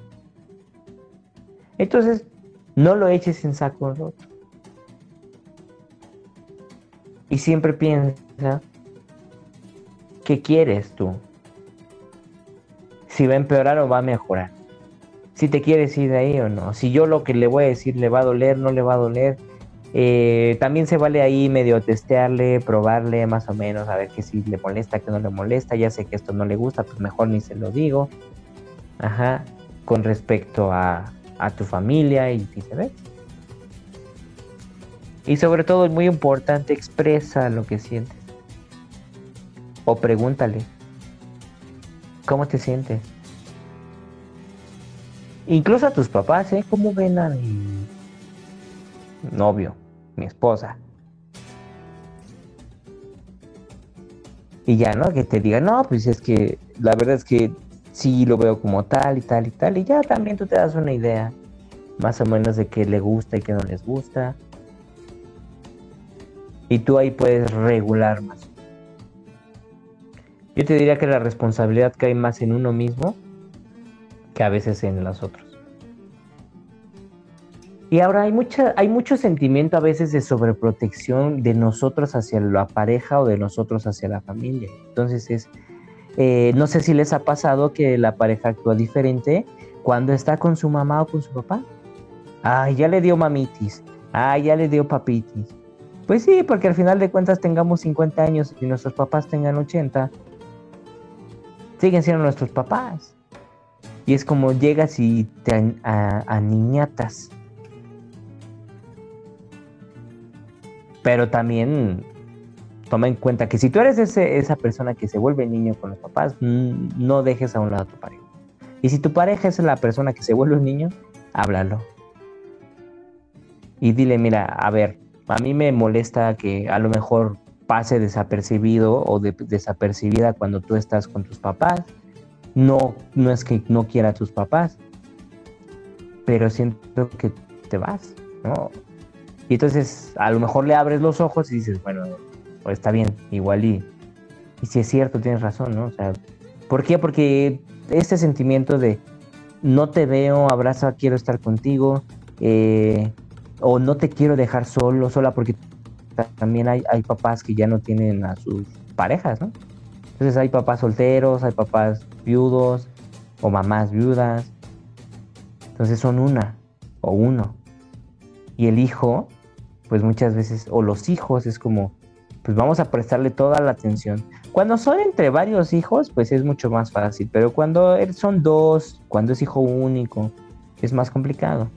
Entonces, no lo eches en saco roto. Y siempre piensa, ¿qué quieres tú? Si va a empeorar o va a mejorar. Si te quieres ir de ahí o no. Si yo lo que le voy a decir le va a doler, no le va a doler eh, también se vale ahí medio testearle, probarle más o menos, a ver qué si le molesta, qué no le molesta. Ya sé que esto no le gusta, pues mejor ni se lo digo. Ajá, con respecto a, a tu familia y viceversa. Y sobre todo es muy importante, expresa lo que sientes. O pregúntale, ¿cómo te sientes? Incluso a tus papás, ¿eh? ¿Cómo ven a mi novio? Mi esposa. Y ya, ¿no? Que te diga, no, pues es que la verdad es que sí lo veo como tal y tal y tal. Y ya también tú te das una idea más o menos de qué le gusta y qué no les gusta. Y tú ahí puedes regular más. Yo te diría que la responsabilidad cae más en uno mismo que a veces en los otros. Y ahora hay, mucha, hay mucho sentimiento a veces de sobreprotección de nosotros hacia la pareja o de nosotros hacia la familia. Entonces es, eh, no sé si les ha pasado que la pareja actúa diferente cuando está con su mamá o con su papá. Ay, ya le dio mamitis. Ay, ya le dio papitis. Pues sí, porque al final de cuentas tengamos 50 años y nuestros papás tengan 80, siguen siendo nuestros papás. Y es como llegas y te aniñatas Pero también toma en cuenta que si tú eres esa persona que se vuelve niño con los papás, mm, no dejes a un lado a tu pareja. Y si tu pareja es la persona que se vuelve un niño, háblalo. Y dile, mira, a ver, a mí me molesta que a lo mejor pase desapercibido o desapercibida cuando tú estás con tus papás. No, no es que no quiera a tus papás, pero siento que te vas, ¿no? Y entonces a lo mejor le abres los ojos y dices, bueno, pues está bien, igual y, si es cierto, tienes razón, ¿no? O sea, ¿por qué? Porque este sentimiento de no te veo, abraza, quiero estar contigo, eh, o no te quiero dejar solo, sola, porque también hay, hay papás que ya no tienen a sus parejas, ¿no? Entonces hay papás solteros, hay papás viudos o mamás viudas. Entonces son una o uno. Y el hijo pues muchas veces, o los hijos, es como, pues vamos a prestarle toda la atención. Cuando son entre varios hijos, pues es mucho más fácil, pero cuando son dos, cuando es hijo único, es más complicado.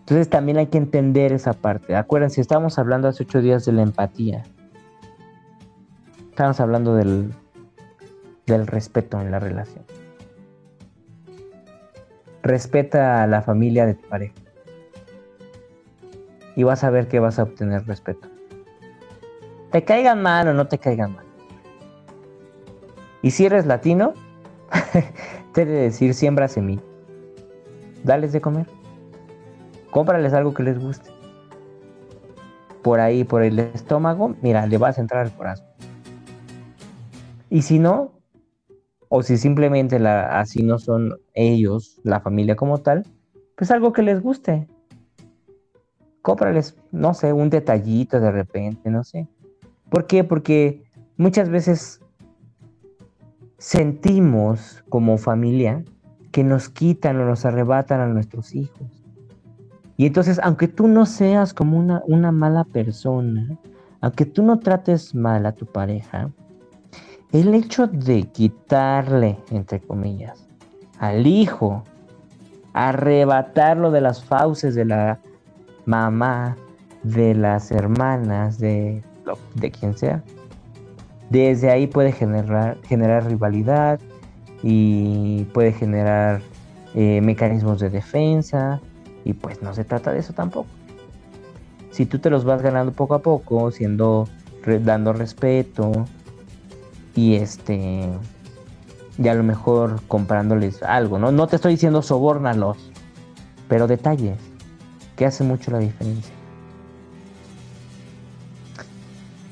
Entonces también hay que entender esa parte. Acuérdense, estábamos hablando hace ocho días de la empatía. Estábamos hablando del, del respeto en la relación. Respeta a la familia de tu pareja. Y vas a ver que vas a obtener respeto. Te caigan mal o no te caigan mal. Y si eres latino, te de decir siembra semilla. Dales de comer. Cómprales algo que les guste. Por ahí, por el estómago, mira, le vas a entrar al corazón. Y si no, o si simplemente así no son ellos, la familia como tal, pues algo que les guste. Cómprales, no sé, un detallito de repente, no sé. ¿Por qué? Porque muchas veces sentimos como familia que nos quitan o nos arrebatan a nuestros hijos. Y entonces, aunque tú no seas como una, una mala persona, aunque tú no trates mal a tu pareja, el hecho de quitarle, entre comillas, al hijo, arrebatarlo de las fauces de la mamá, de las hermanas, de, de quien sea, desde ahí puede generar, generar rivalidad y puede generar eh, mecanismos de defensa y pues no se trata de eso tampoco. Si tú te los vas ganando poco a poco, siendo dando respeto, y este y a lo mejor comprándoles algo, ¿no? No te estoy diciendo sobórnalos, pero detalles que hace mucho la diferencia.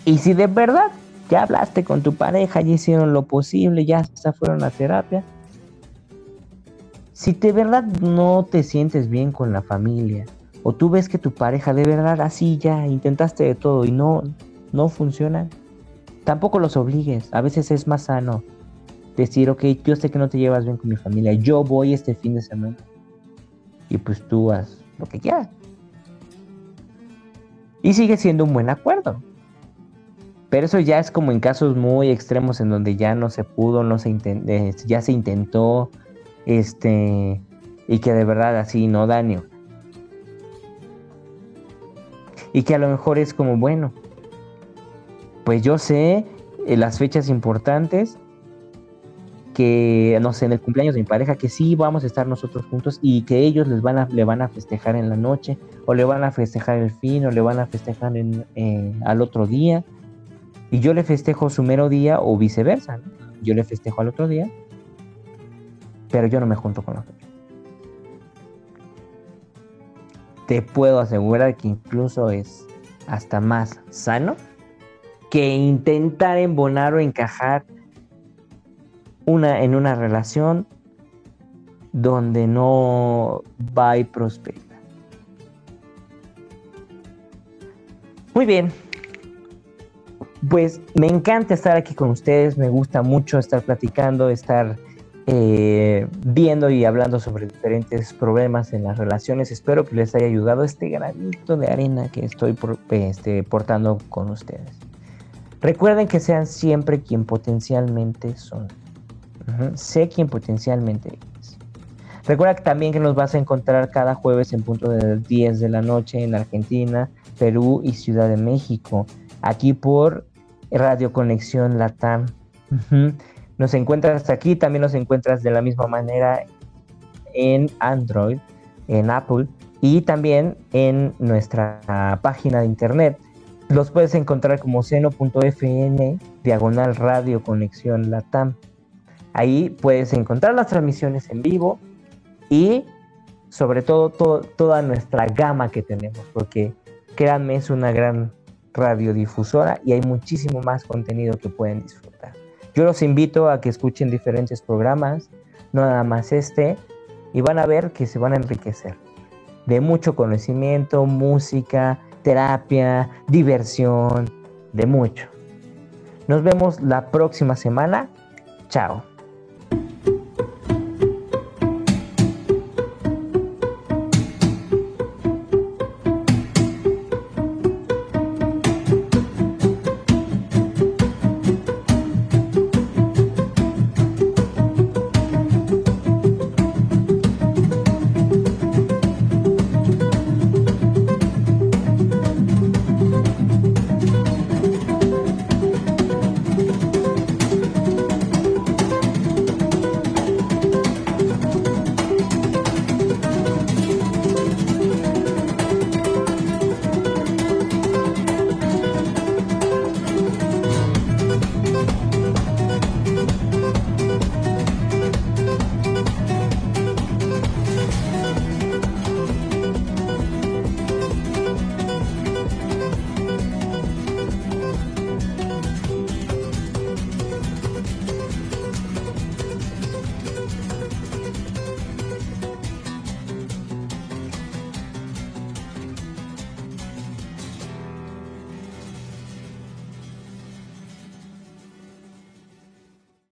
Y si de verdad ya hablaste con tu pareja, ya hicieron lo posible, ya se fueron a terapia, si de verdad no te sientes bien con la familia, o tú ves que tu pareja de verdad así ya intentaste de todo y no, no funciona, tampoco los obligues. A veces es más sano decir, ok, yo sé que no te llevas bien con mi familia, yo voy este fin de semana. Y pues tú haz lo que quieras. Y sigue siendo un buen acuerdo. Pero eso ya es como en casos muy extremos en donde ya no se pudo, no se eh, ya se intentó, este, y que de verdad así no daño. Y que a lo mejor es como, bueno, pues yo sé eh, las fechas importantes que, no sé, en el cumpleaños de mi pareja, que sí vamos a estar nosotros juntos y que ellos les van a, le van a festejar en la noche, o le van a festejar el fin, o le van a festejar en, eh, al otro día, y yo le festejo su mero día, o viceversa, yo le festejo al otro día, pero yo no me junto con la fecha. Te puedo asegurar que incluso es hasta más sano que intentar embonar o encajar una, en una relación donde no va y prospera. Muy bien. Pues me encanta estar aquí con ustedes, me gusta mucho estar platicando, estar eh, viendo y hablando sobre diferentes problemas en las relaciones. Espero que les haya ayudado este granito de arena que estoy este, portando con ustedes. Recuerden que sean siempre quien potencialmente son. Sé quien potencialmente es. Recuerda también que nos vas a encontrar cada jueves en punto de 10 de la noche en Argentina, Perú y Ciudad de México. Aquí por Radio Conexión Latam. Nos encuentras aquí, también nos encuentras de la misma manera en Android, en Apple y también en nuestra página de internet los puedes encontrar como seno.fn, diagonal radio conexión latam. Ahí puedes encontrar las transmisiones en vivo y sobre todo, toda nuestra gama que tenemos, porque créanme, es una gran radiodifusora y hay muchísimo más contenido que pueden disfrutar. Yo los invito a que escuchen diferentes programas, no nada más este, y van a ver que se van a enriquecer de mucho conocimiento, música, terapia, diversión, de mucho. Nos vemos la próxima semana. Chao.